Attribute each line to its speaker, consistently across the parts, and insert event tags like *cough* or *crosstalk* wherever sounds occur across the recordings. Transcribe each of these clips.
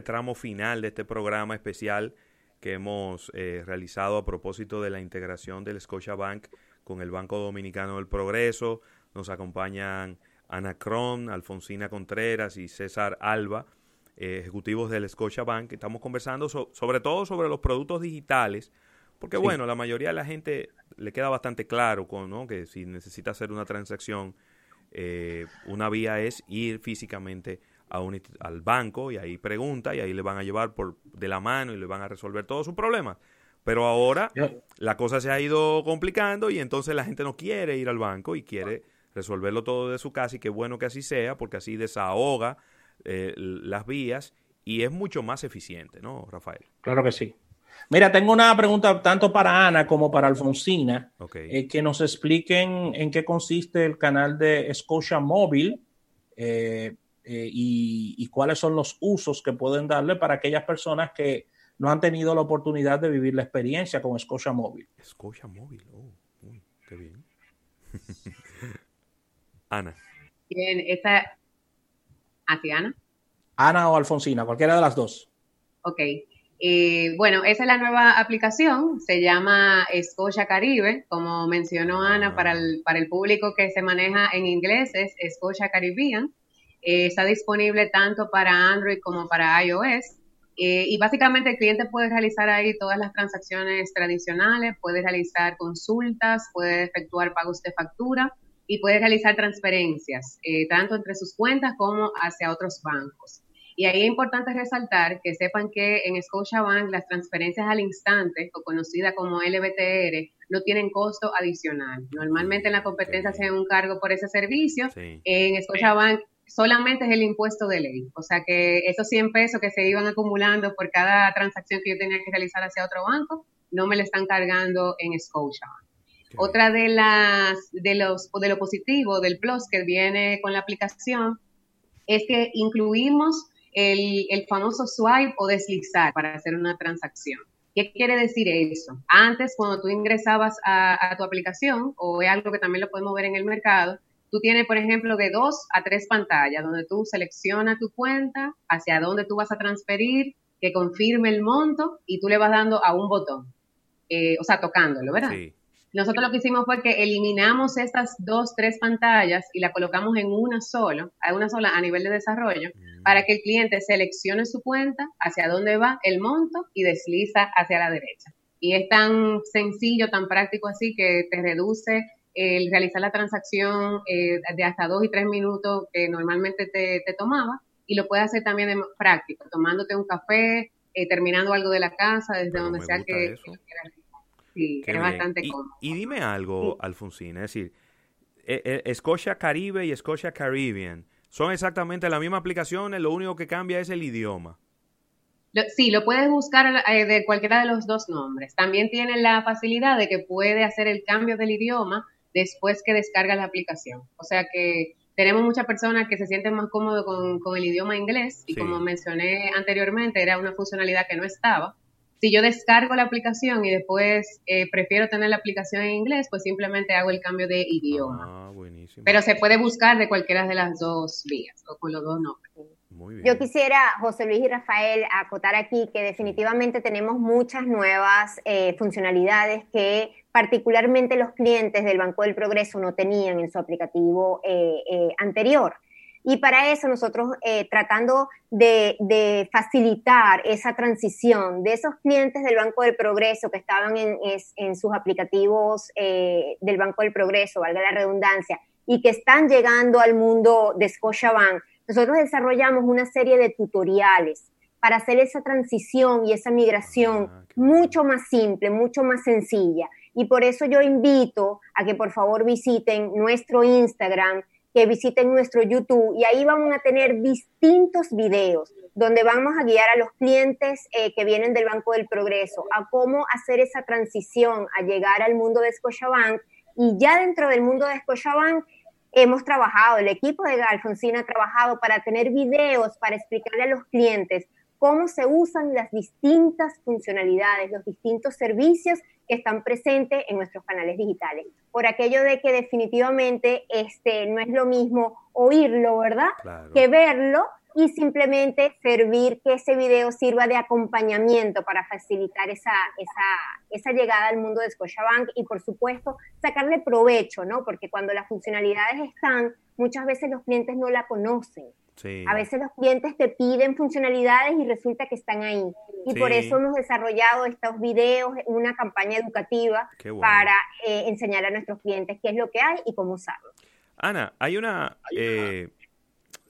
Speaker 1: este tramo final de este programa especial que hemos eh, realizado a propósito de la integración del Scotiabank con el Banco Dominicano del Progreso. Nos acompañan Ana Cron, Alfonsina Contreras y César Alba, eh, ejecutivos del Scotiabank. Estamos conversando sobre todo sobre los productos digitales, porque bueno, la mayoría de la gente le queda bastante claro con, ¿no? que si necesita hacer una transacción, eh, una vía es ir físicamente a un, al banco y ahí pregunta y ahí le van a llevar por de la mano y le van a resolver todos sus problemas. Pero ahora la cosa se ha ido complicando y entonces la gente no quiere ir al banco y quiere resolverlo todo de su casa y qué bueno que así sea porque así desahoga eh, las vías y es mucho más eficiente, ¿no, Rafael?
Speaker 2: Claro que sí. Mira, tengo una pregunta tanto para Ana como para Alfonsina, eh, que nos expliquen en qué consiste el canal de Scotia Móvil eh, y, cuáles son los usos que pueden darle para aquellas personas que no han tenido la oportunidad de vivir la experiencia con Scotia Móvil.
Speaker 1: Scotia Móvil, oh, qué bien. *laughs* Ana.
Speaker 3: Bien, esta ¿Hacia Ana?
Speaker 2: Ana o Alfonsina, cualquiera de las dos.
Speaker 3: Ok. Eh, bueno, esa es la nueva aplicación, se llama Scotia Caribe, como mencionó Ana, ah. para el, para el público que se maneja en inglés es Scotia Caribbean. Eh, está disponible tanto para Android como para iOS. Eh, y básicamente el cliente puede realizar ahí todas las transacciones tradicionales, puede realizar consultas, puede efectuar pagos de factura, y puede realizar transferencias, eh, tanto entre sus cuentas como hacia otros bancos. Y ahí es importante resaltar que sepan que en Scotiabank las transferencias al instante, o conocida como LBTR, no tienen costo adicional. Normalmente en la competencia se un cargo por ese servicio. En Scotiabank solamente es el impuesto de ley. O sea que esos 100 pesos que se iban acumulando por cada transacción que yo tenía que realizar hacia otro banco, no me le están cargando en Scotiabank. Otra de las de los de lo positivo del plus que viene con la aplicación es que incluimos el, famoso swipe o deslizar para hacer una transacción. ¿Qué quiere decir eso? Antes, cuando tú ingresabas a, tu aplicación, o es algo que también lo podemos ver en el mercado, tú tienes, por ejemplo, de dos a tres pantallas donde tú seleccionas tu cuenta, hacia dónde tú vas a transferir, que confirme el monto y tú le vas dando a un botón, eh, o sea, tocándolo, ¿verdad? Sí. Nosotros lo que hicimos fue que eliminamos estas dos, tres pantallas y la colocamos en una sola, a una sola a nivel de desarrollo, mm. para que el cliente seleccione su cuenta, hacia dónde va el monto y desliza hacia la derecha. Y es tan sencillo, tan práctico así que te reduce el realizar la transacción eh, de hasta dos y tres minutos que normalmente te, tomaba y lo puedes hacer también en práctico, tomándote un café, eh, terminando algo de la casa, desde donde sea que, que Sí, es bastante
Speaker 1: y,
Speaker 3: cómodo.
Speaker 1: Y dime algo, Alfonsina, es decir, eh, eh, Scotia Caribe y Scotia Caribbean son exactamente las mismas aplicaciones, lo único que cambia es el idioma.
Speaker 3: sí, lo puedes buscar eh, de cualquiera de los dos nombres. También tiene la facilidad de que puede hacer el cambio del idioma después que descarga la aplicación. O sea que tenemos muchas personas que se sienten más cómodos con, el idioma inglés y como mencioné anteriormente, era una funcionalidad que no estaba. Si yo descargo la aplicación y después eh, prefiero tener la aplicación en inglés, pues simplemente hago el cambio de idioma. Ah, buenísimo. Pero se puede buscar de cualquiera de las dos vías o con los dos nombres.
Speaker 4: Muy bien. Yo quisiera, José Luis y Rafael, acotar aquí que definitivamente tenemos muchas nuevas eh, funcionalidades que particularmente los clientes del Banco del Progreso no tenían en su aplicativo eh, anterior. Y para eso nosotros eh, tratando de, facilitar esa transición de esos clientes del Banco del Progreso que estaban en, sus aplicativos eh, del Banco del Progreso, valga la redundancia, y que están llegando al mundo de Scotiabank, nosotros desarrollamos una serie de tutoriales para hacer esa transición y esa migración ah, mucho más simple, mucho más sencilla. Y por eso yo invito a que por favor visiten nuestro Instagram, que visiten nuestro YouTube y ahí vamos a tener distintos videos donde vamos a guiar a los clientes eh, que vienen del Banco del Progreso a cómo hacer esa transición a llegar al mundo de Scotiabank y ya dentro del mundo de Scotiabank hemos trabajado, el equipo de Alfonsina ha trabajado para tener videos para explicarle a los clientes cómo se usan las distintas funcionalidades, los distintos servicios que están presentes en nuestros canales digitales. Por aquello de que definitivamente este, no es lo mismo oírlo, ¿verdad? Que verlo, y simplemente servir que ese video sirva de acompañamiento para facilitar esa, esa, esa llegada al mundo de Scotiabank y por supuesto sacarle provecho, ¿no? Porque cuando las funcionalidades están, muchas veces los clientes no la conocen. A veces los clientes te piden funcionalidades y resulta que están ahí. Y por eso hemos desarrollado estos videos, una campaña educativa para eh, enseñar a nuestros clientes qué es lo que hay y cómo usarlo.
Speaker 3: Ana, hay una... Eh,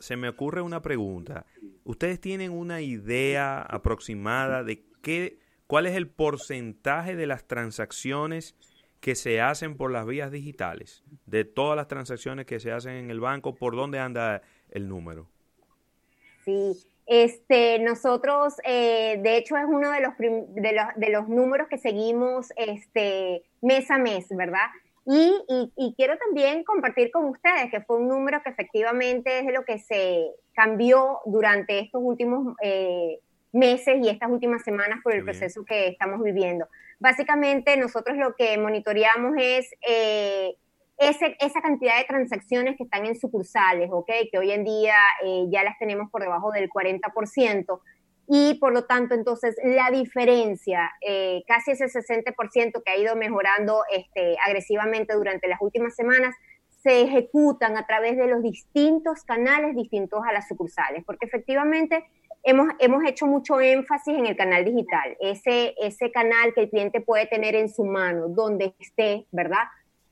Speaker 3: se me ocurre una pregunta. ¿Ustedes tienen una idea aproximada de qué, cuál es el porcentaje de las transacciones que se hacen por las vías digitales? De todas las transacciones que se hacen en el banco, ¿por dónde anda el número?
Speaker 4: Sí, este, nosotros, eh, de hecho, es uno de los, de los, de los números que seguimos este, mes a mes, ¿verdad? Y, y, quiero también compartir con ustedes que fue un número que efectivamente es de lo que se cambió durante estos últimos eh, meses y estas últimas semanas por el proceso que estamos viviendo. Básicamente nosotros lo que monitoreamos es eh, ese, esa cantidad de transacciones que están en sucursales, ¿ok? Que hoy en día eh, ya las tenemos por debajo del 40% y por lo tanto entonces la diferencia, eh, casi ese 60% que ha ido mejorando este, agresivamente durante las últimas semanas, se ejecutan a través de los distintos canales distintos a las sucursales, porque efectivamente hemos, hemos hecho mucho énfasis en el canal digital, ese, ese canal que el cliente puede tener en su mano, donde esté, ¿verdad?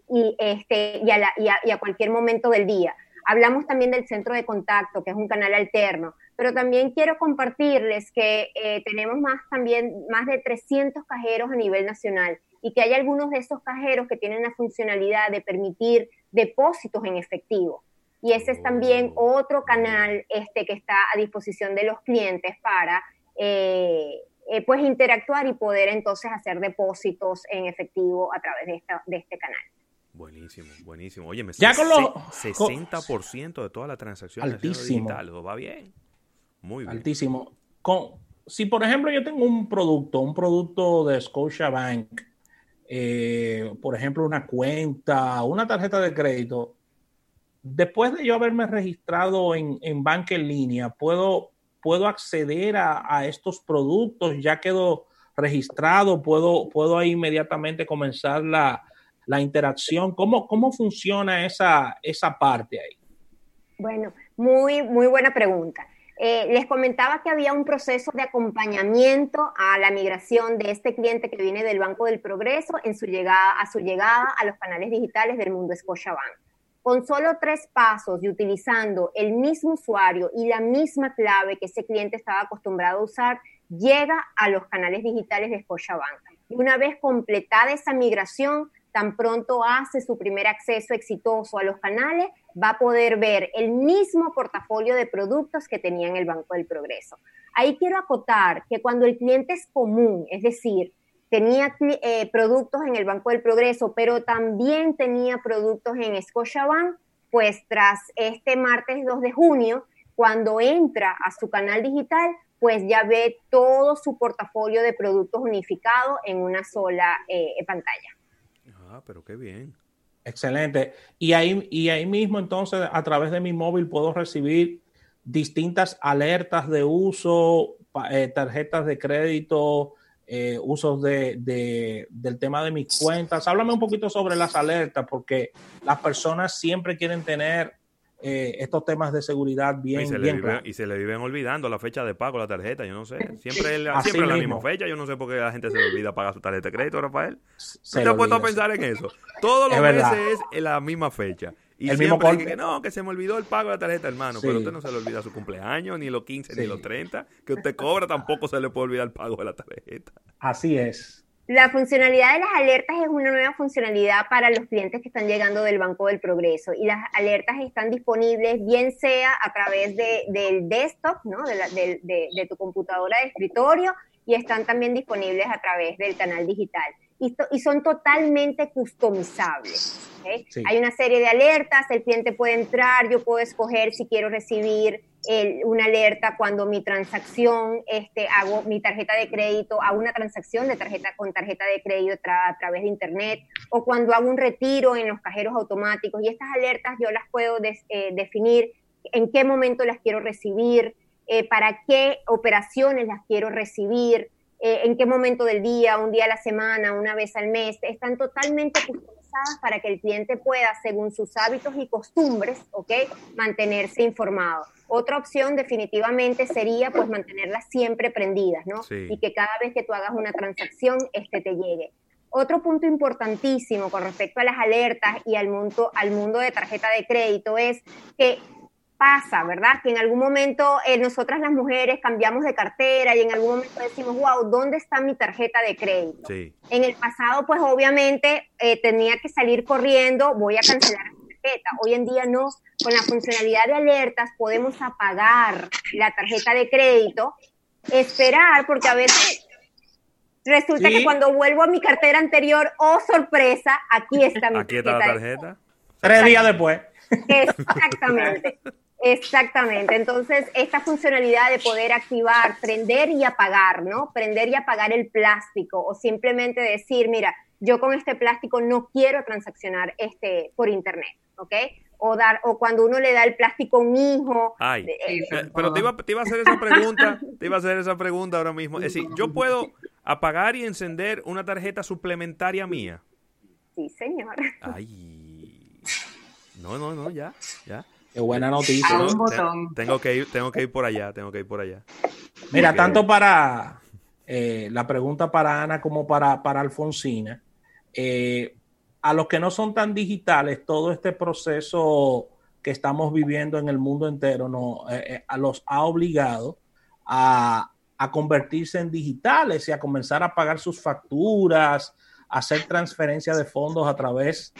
Speaker 4: Y, este, y, a, y a cualquier momento del día. Hablamos también del centro de contacto, que es un canal alterno, pero también quiero compartirles que eh, tenemos más también más de 300 cajeros a nivel nacional y que hay algunos de esos cajeros que tienen la funcionalidad de permitir depósitos en efectivo. Y ese es también oh. otro canal este, que está a disposición de los clientes para eh, eh, pues interactuar y poder entonces hacer depósitos en efectivo a través de, de este canal.
Speaker 3: Buenísimo, buenísimo. Oye, me ya con los 60% de todas las transacciones digitales, va bien. Muy bien.
Speaker 2: Altísimo. Con, si por ejemplo yo tengo un producto, un producto de Scotiabank, eh, por ejemplo una cuenta, una tarjeta de crédito, después de yo haberme registrado en, en banca en línea, puedo, puedo acceder a, a, estos productos, ya quedo registrado, puedo, puedo inmediatamente comenzar la, la interacción? ¿Cómo, cómo funciona esa, esa parte ahí?
Speaker 4: Bueno, muy, muy buena pregunta. Eh, les comentaba que había un proceso de acompañamiento a la migración de este cliente que viene del Banco del Progreso en su llegada, a su llegada a los canales digitales del mundo Scotiabank. Con solo tres pasos y utilizando el mismo usuario y la misma clave que ese cliente estaba acostumbrado a usar, llega a los canales digitales de Scotiabank. Y una vez completada esa migración, tan pronto hace su primer acceso exitoso a los canales, va a poder ver el mismo portafolio de productos que tenía en el Banco del Progreso. Ahí quiero acotar que cuando el cliente es común, es decir, tenía eh, productos en el Banco del Progreso, pero también tenía productos en Scotiabank, pues tras este martes 2 de junio, cuando entra a su canal digital, pues ya ve todo su portafolio de productos unificado en una sola eh, pantalla.
Speaker 3: Ah, pero qué bien.
Speaker 2: Excelente. Y ahí, y ahí mismo entonces a través de mi móvil puedo recibir distintas alertas de uso, eh, tarjetas de crédito, eh, usos de, del tema de mis cuentas. Háblame un poquito sobre las alertas, porque las personas siempre quieren tener eh, estos temas de seguridad bien,
Speaker 3: y se,
Speaker 2: bien
Speaker 3: le y se le viven olvidando la fecha de pago, la tarjeta, yo no sé. Siempre es la, siempre la misma fecha, yo no sé por qué la gente se le olvida pagar su tarjeta de crédito, Rafael. Se te ha puesto a pensar en eso. Todos los meses es la misma fecha. Y el siempre mismo que no, que se me olvidó el pago de la tarjeta, hermano. Pero usted no se le olvida su cumpleaños, ni los 15, ni los 30. Que usted cobra, tampoco se le puede olvidar el pago de la tarjeta.
Speaker 2: Así es.
Speaker 4: La funcionalidad de las alertas es una nueva funcionalidad para los clientes que están llegando del Banco del Progreso y las alertas están disponibles bien sea a través de, del desktop, ¿no? de, de, tu computadora de escritorio y están también disponibles a través del canal digital y, y son totalmente customizables. Hay una serie de alertas, el cliente puede entrar, yo puedo escoger si quiero recibir una alerta cuando mi transacción, este, hago mi tarjeta de crédito, hago una transacción de tarjeta con tarjeta de crédito a través de internet, o cuando hago un retiro en los cajeros automáticos. Y estas alertas yo las puedo eh, definir en qué momento las quiero recibir, eh, para qué operaciones las quiero recibir, eh, en qué momento del día, un día a la semana, una vez al mes. Están totalmente para que el cliente pueda, según sus hábitos y costumbres, ¿ok? Mantenerse informado. Otra opción definitivamente sería pues mantenerlas siempre prendidas, ¿no? Y que cada vez que tú hagas una transacción, este te llegue. Otro punto importantísimo con respecto a las alertas y al mundo, al mundo de tarjeta de crédito es que pasa, ¿verdad? Que en algún momento eh, nosotras las mujeres cambiamos de cartera y en algún momento decimos, wow, ¿dónde está mi tarjeta de crédito? Sí. En el pasado, pues obviamente eh, tenía que salir corriendo, voy a cancelar la tarjeta. Hoy en día no, con la funcionalidad de alertas podemos apagar la tarjeta de crédito, esperar, porque a veces resulta que cuando vuelvo a mi cartera anterior, oh sorpresa, aquí está mi
Speaker 5: aquí está la tarjeta.
Speaker 2: Tres días después.
Speaker 4: Exactamente. Exactamente. Entonces, esta funcionalidad de poder activar, prender y apagar, ¿no? Prender y apagar el plástico o simplemente decir, mira, yo con este plástico no quiero transaccionar este por internet, ¿ok? O dar o cuando uno le da el plástico a un hijo.
Speaker 5: Ay, eh, pero te iba, te iba, a hacer esa pregunta, te iba a hacer esa pregunta ahora mismo. Es decir, yo puedo apagar y encender una tarjeta suplementaria mía.
Speaker 4: Sí, señor.
Speaker 5: Ay. No, no, no, ya, ya.
Speaker 2: Qué buena noticia.
Speaker 5: Tengo que ir, tengo que ir por allá, tengo que ir por allá.
Speaker 2: Mira, tanto para eh, la pregunta para Ana como para, para Alfonsina, eh, a los que no son tan digitales, todo este proceso que estamos viviendo en el mundo entero no, eh, a los ha obligado a, a, convertirse en digitales y a comenzar a pagar sus facturas, hacer transferencia de fondos a través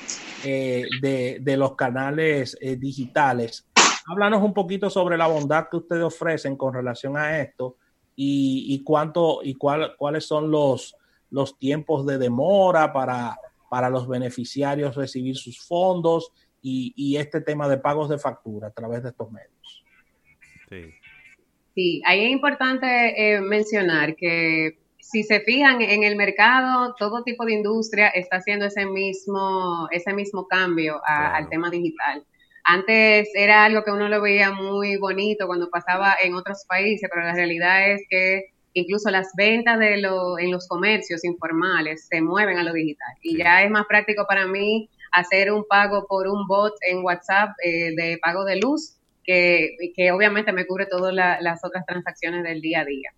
Speaker 2: eh, de, los canales eh, digitales. Háblanos un poquito sobre la bondad que ustedes ofrecen con relación a esto y, cuánto y cuál, cuáles son los, los tiempos de demora para, para los beneficiarios recibir sus fondos y, este tema de pagos de factura a través de estos medios.
Speaker 3: Sí, sí ahí es importante eh, mencionar que si se fijan en el mercado, todo tipo de industria está haciendo ese mismo, ese mismo cambio al tema digital. Antes era algo que uno lo veía muy bonito cuando pasaba en otros países, pero la realidad es que incluso las ventas de lo, en los comercios informales se mueven a lo digital. Y ya es más práctico para mí hacer un pago por un bot en WhatsApp eh, de pago de luz, que, que obviamente me cubre todas las otras transacciones del día a día.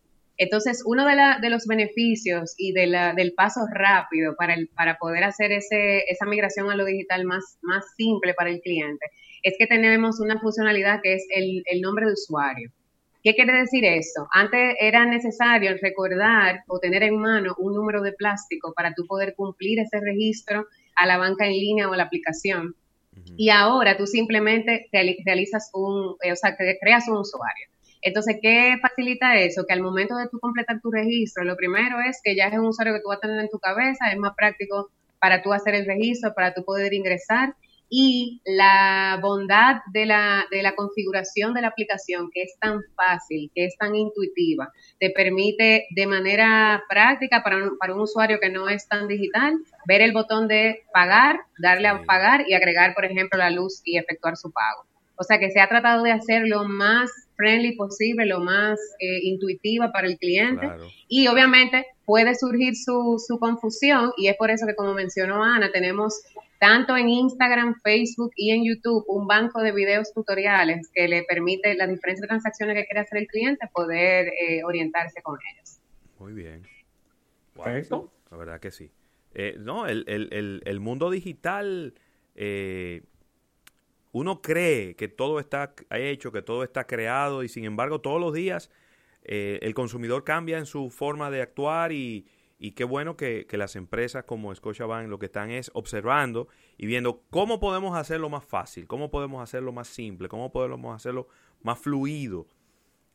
Speaker 3: Entonces, uno de, los beneficios y de del paso rápido para, el, para poder hacer ese, esa migración a lo digital más, más simple para el cliente es que tenemos una funcionalidad que es el, nombre de usuario. ¿Qué quiere decir esto? Antes era necesario recordar o tener en mano un número de plástico para tú poder cumplir ese registro a la banca en línea o a la aplicación. Y ahora tú simplemente realizas un, o sea, creas un usuario. Entonces, ¿qué facilita eso? Que al momento de tú completar tu registro, lo primero es que ya es un usuario que tú vas a tener en tu cabeza, es más práctico para tú hacer el registro, para tú poder ingresar y la bondad de la, de la configuración de la aplicación, que es tan fácil, que es tan intuitiva, te permite de manera práctica para un, para un usuario que no es tan digital, ver el botón de pagar, darle a pagar y agregar, por ejemplo, la luz y efectuar su pago. O sea que se ha tratado de hacer lo más friendly posible, lo más eh, intuitiva para el cliente. Y obviamente puede surgir su, su confusión y es por eso que, como mencionó Ana, tenemos tanto en Instagram, Facebook y en YouTube un banco de videos tutoriales que le permite las diferentes transacciones que quiere hacer el cliente poder eh, orientarse con ellos.
Speaker 5: Muy bien. Perfecto. La verdad que sí. Eh, no, el, el, el, mundo digital eh, uno cree que todo está hecho, que todo está creado y sin embargo todos los días eh, el consumidor cambia en su forma de actuar y, y qué bueno que, las empresas como Scotiabank lo que están es observando y viendo cómo podemos hacerlo más fácil, cómo podemos hacerlo más simple, cómo podemos hacerlo más fluido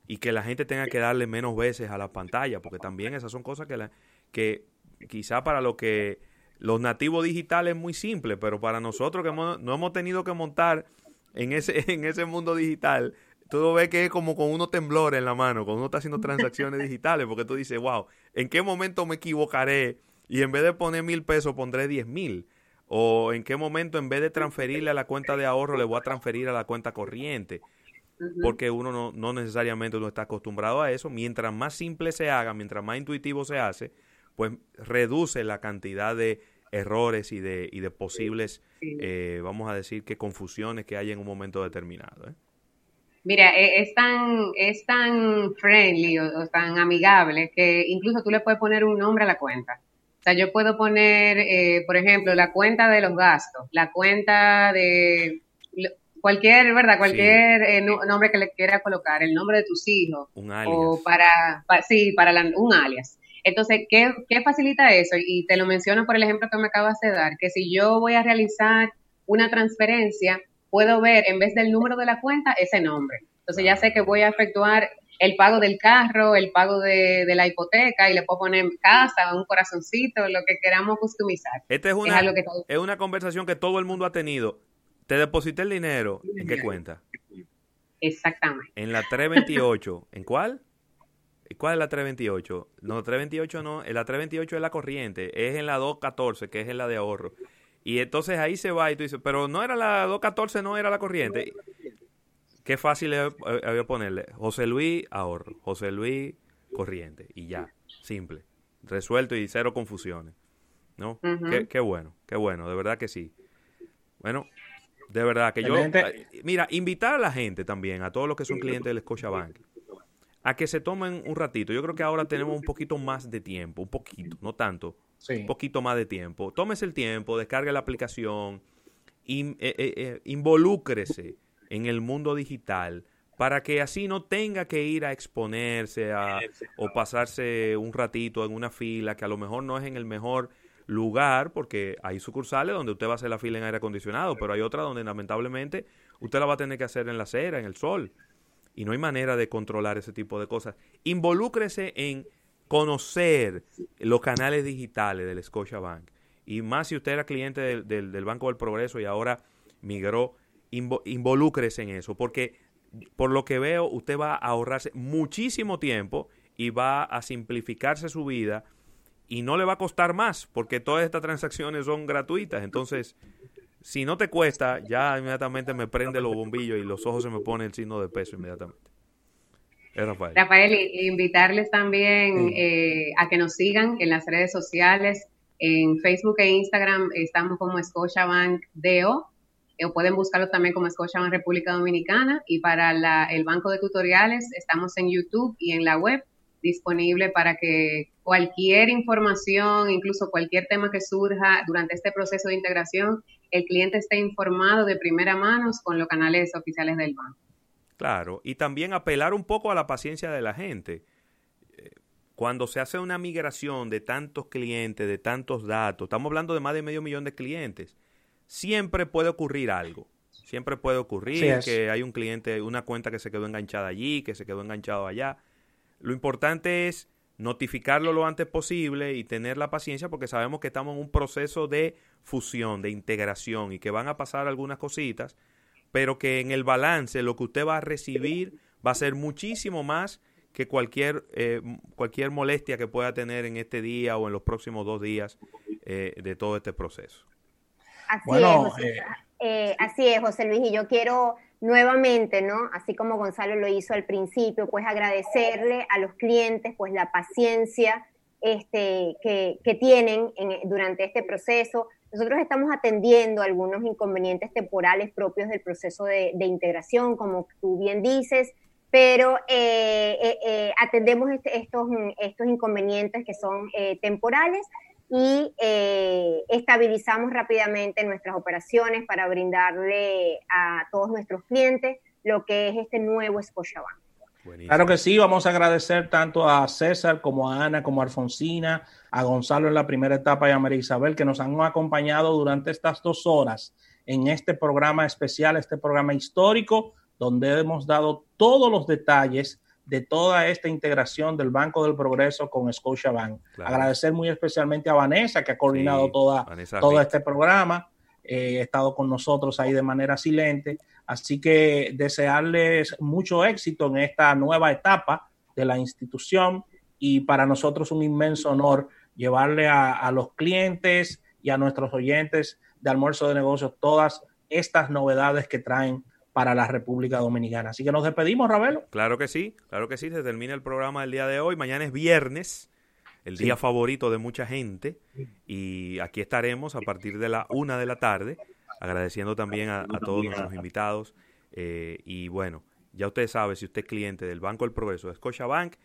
Speaker 5: y que la gente tenga que darle menos veces a la pantalla, porque también esas son cosas que, la, que quizá para lo que los nativos digitales es muy simple, pero para nosotros que no hemos tenido que montar en ese, *laughs* en ese mundo digital, tú ves que es como con unos temblores en la mano, cuando uno está haciendo transacciones *laughs* digitales, porque tú dices, wow, ¿en qué momento me equivocaré? Y en vez de poner mil pesos pondré diez mil. O en qué momento en vez de transferirle a la cuenta de ahorro le voy a transferir a la cuenta corriente.
Speaker 3: porque uno no, no necesariamente no está acostumbrado a eso. Mientras más simple se haga, mientras más intuitivo se hace, pues reduce la cantidad de errores y de, y de posibles, eh, vamos a decir que confusiones que hay en un momento determinado. ¿eh?
Speaker 5: Mira, e, es tan, es tan friendly o, tan amigable que incluso tú le puedes poner un nombre a la cuenta. O sea, yo puedo poner, eh, por ejemplo, la cuenta de los gastos, la cuenta de cualquier, ¿verdad? Cualquier eh, nombre que le quieras colocar, el nombre de tus hijos.
Speaker 3: Un alias.
Speaker 5: O para, sí, para un alias. Entonces, ¿qué, ¿qué facilita eso? Y te lo menciono por el ejemplo que me acabas de dar, que si yo voy a realizar una transferencia, puedo ver en vez del número de la cuenta ese nombre. Entonces ya sé que voy a efectuar el pago del carro, el pago de, la hipoteca y le puedo poner casa, un corazoncito, lo que queramos customizar.
Speaker 3: Esta es una, es, una conversación que todo el mundo ha tenido. Te deposité el dinero, ¿en qué cuenta?
Speaker 5: Exactamente.
Speaker 3: En la 328, ¿en cuál? ¿Cuál es la 328? No, 328 no, la 328 es la corriente, es en la 214, que es en la de ahorro. Y entonces ahí se va y tú dices, pero no era la 214, no era la corriente. Qué fácil había ponerle. José Luis, ahorro. José Luis, corriente. Y ya. Simple. Resuelto y cero confusiones. ¿No? qué, bueno, qué bueno. De verdad que sí. Bueno, de verdad que yo... Mira, invitar a la gente también, a todos los que son clientes del Scotiabank, a que se tomen un ratito. Yo creo que ahora tenemos un poquito más de tiempo. Un poquito, no tanto un poquito más de tiempo. Tómese el tiempo, descargue la aplicación, in, eh, eh, eh, involúcrese en el mundo digital para que así no tenga que ir a exponerse a, o pasarse un ratito en una fila que a lo mejor no es en el mejor lugar, porque hay sucursales donde usted va a hacer la fila en aire acondicionado, pero hay otras donde lamentablemente usted la va a tener que hacer en la acera, en el sol, y no hay manera de controlar ese tipo de cosas. Involúcrese en conocer los canales digitales del Scotiabank. Y más si usted era cliente del, Banco del Progreso y ahora migró, involúcrese en eso, porque por lo que veo usted va a ahorrarse muchísimo tiempo y va a simplificarse su vida y no le va a costar más, porque todas estas transacciones son gratuitas. Entonces, si no te cuesta, ya inmediatamente me prende los bombillos y los ojos se me pone el signo de peso inmediatamente.
Speaker 5: Rafael. invitarles también eh, a que nos sigan en las redes sociales. En Facebook e Instagram estamos como Scotiabank DO, o pueden buscarlo también como Scotiabank República Dominicana. Y para el banco de tutoriales estamos en YouTube y en la web disponible para que cualquier información, incluso cualquier tema que surja durante este proceso de integración, el cliente esté informado de primera mano con los canales oficiales del banco.
Speaker 3: Claro, y también apelar un poco a la paciencia de la gente. Eh, cuando se hace una migración de tantos clientes, de tantos datos, estamos hablando de más de medio millón de clientes, siempre puede ocurrir algo. Siempre puede ocurrir que hay un cliente, una cuenta que se quedó enganchada allí, que se quedó enganchado allá. Lo importante es notificarlo lo antes posible y tener la paciencia porque sabemos que estamos en un proceso de fusión, de integración y que van a pasar algunas cositas pero que en el balance lo que usted va a recibir va a ser muchísimo más que cualquier, eh, cualquier molestia que pueda tener en este día o en los próximos dos días eh, de todo este proceso.
Speaker 4: Así, es, José, eh, así es, José Luis, y yo quiero nuevamente, ¿no? Así como Gonzalo lo hizo al principio, pues agradecerle a los clientes, pues la paciencia este, que, que tienen durante este proceso, nosotros estamos atendiendo algunos inconvenientes temporales propios del proceso de, integración, como tú bien dices, pero eh, eh, eh, atendemos este, estos, estos inconvenientes que son temporales y estabilizamos rápidamente nuestras operaciones para brindarle a todos nuestros clientes lo que es este nuevo Scotiabank.
Speaker 2: Claro que sí, vamos a agradecer tanto a César como a Ana, como a Alfonsina, a Gonzalo en la primera etapa y a María Isabel que nos han acompañado durante estas dos horas en este programa especial, este programa histórico, donde hemos dado todos los detalles de toda esta integración del Banco del Progreso con Scotiabank. Agradecer muy especialmente a Vanessa, que ha coordinado toda, todo este programa, eh, ha estado con nosotros ahí de manera silente. Así que desearles mucho éxito en esta nueva etapa de la institución y para nosotros un inmenso honor llevarle a, los clientes y a nuestros oyentes de almuerzo de negocios todas estas novedades que traen para la República Dominicana. Así que nos despedimos, Ravelo.
Speaker 3: Claro que sí, claro que sí, se termina el programa del día de hoy. Mañana es viernes, el día favorito de mucha gente, y aquí estaremos a partir de la una de la tarde, agradeciendo también a, todos nuestros invitados. Eh, y bueno, ya usted sabe, si usted es cliente del Banco del Progreso de Scotiabank,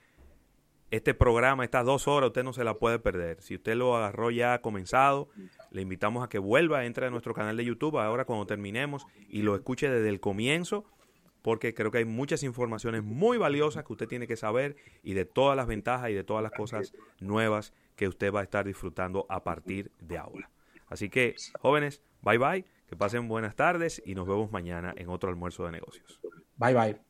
Speaker 3: este programa, estas dos horas, usted no se la puede perder. Si usted lo agarró ya comenzado, le invitamos a que vuelva, entre a nuestro canal de YouTube ahora cuando terminemos y lo escuche desde el comienzo, porque creo que hay muchas informaciones muy valiosas que usted tiene que saber y de todas las ventajas y de todas las cosas nuevas que usted va a estar disfrutando a partir de ahora. Así que, jóvenes, bye bye, que pasen buenas tardes y nos vemos mañana en otro almuerzo de negocios.
Speaker 2: Bye bye.